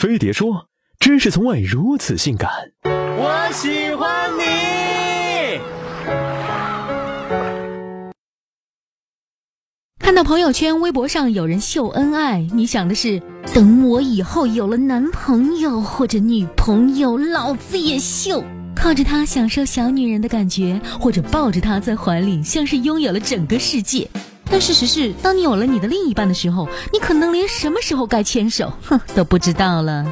飞碟说：“知识从未如此性感。”我喜欢你。看到朋友圈、微博上有人秀恩爱，你想的是等我以后有了男朋友或者女朋友，老子也秀，靠着他享受小女人的感觉，或者抱着他在怀里，像是拥有了整个世界。但事实是，当你有了你的另一半的时候，你可能连什么时候该牵手，哼，都不知道了。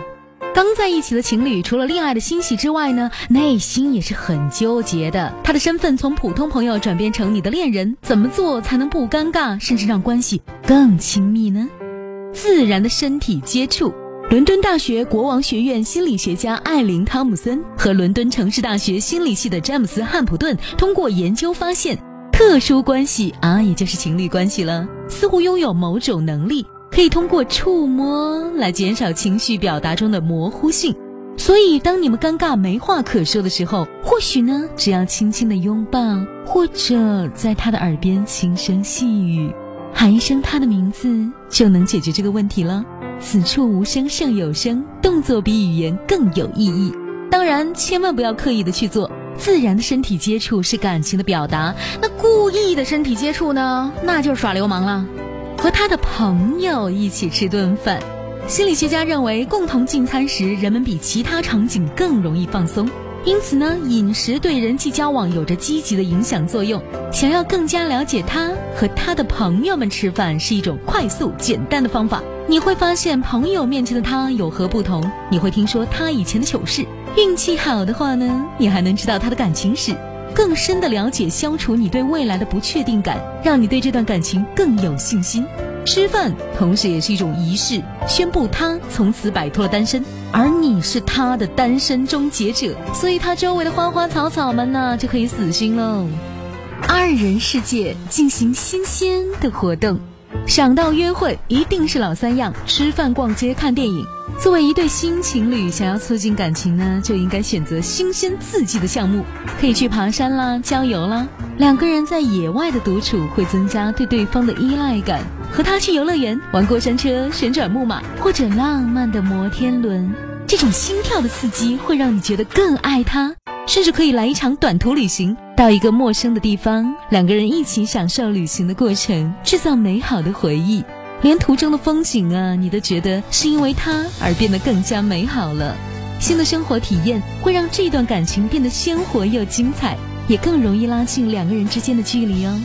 刚在一起的情侣，除了恋爱的欣喜之外呢，内心也是很纠结的。他的身份从普通朋友转变成你的恋人，怎么做才能不尴尬，甚至让关系更亲密呢？自然的身体接触。伦敦大学国王学院心理学家艾琳·汤姆森和伦敦城市大学心理系的詹姆斯·汉普顿通过研究发现。特殊关系啊，也就是情侣关系了，似乎拥有某种能力，可以通过触摸来减少情绪表达中的模糊性。所以，当你们尴尬没话可说的时候，或许呢，只要轻轻的拥抱，或者在他的耳边轻声细语，喊一声他的名字，就能解决这个问题了。此处无声胜有声，动作比语言更有意义。当然，千万不要刻意的去做。自然的身体接触是感情的表达，那故意的身体接触呢？那就是耍流氓了。和他的朋友一起吃顿饭，心理学家认为，共同进餐时，人们比其他场景更容易放松。因此呢，饮食对人际交往有着积极的影响作用。想要更加了解他和他的朋友们吃饭，是一种快速简单的方法。你会发现朋友面前的他有何不同，你会听说他以前的糗事。运气好的话呢，你还能知道他的感情史，更深的了解，消除你对未来的不确定感，让你对这段感情更有信心。吃饭同时也是一种仪式，宣布他从此摆脱了单身，而你是他的单身终结者，所以他周围的花花草草们呢就可以死心喽。二人世界进行新鲜的活动，想到约会一定是老三样：吃饭、逛街、看电影。作为一对新情侣，想要促进感情呢，就应该选择新鲜刺激的项目，可以去爬山啦、郊游啦。两个人在野外的独处会增加对对方的依赖感。和他去游乐园玩过山车、旋转木马或者浪漫的摩天轮，这种心跳的刺激会让你觉得更爱他。甚至可以来一场短途旅行，到一个陌生的地方，两个人一起享受旅行的过程，制造美好的回忆。连途中的风景啊，你都觉得是因为他而变得更加美好了。新的生活体验会让这段感情变得鲜活又精彩，也更容易拉近两个人之间的距离哦。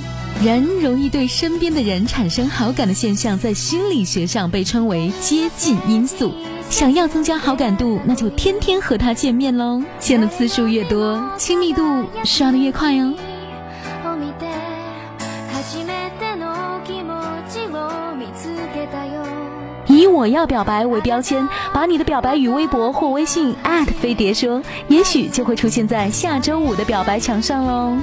人容易对身边的人产生好感的现象，在心理学上被称为接近因素。想要增加好感度，那就天天和他见面喽，见的次数越多，亲密度刷的越快哦。以我要表白为标签，把你的表白与微博或微信飞碟说，也许就会出现在下周五的表白墙上喽。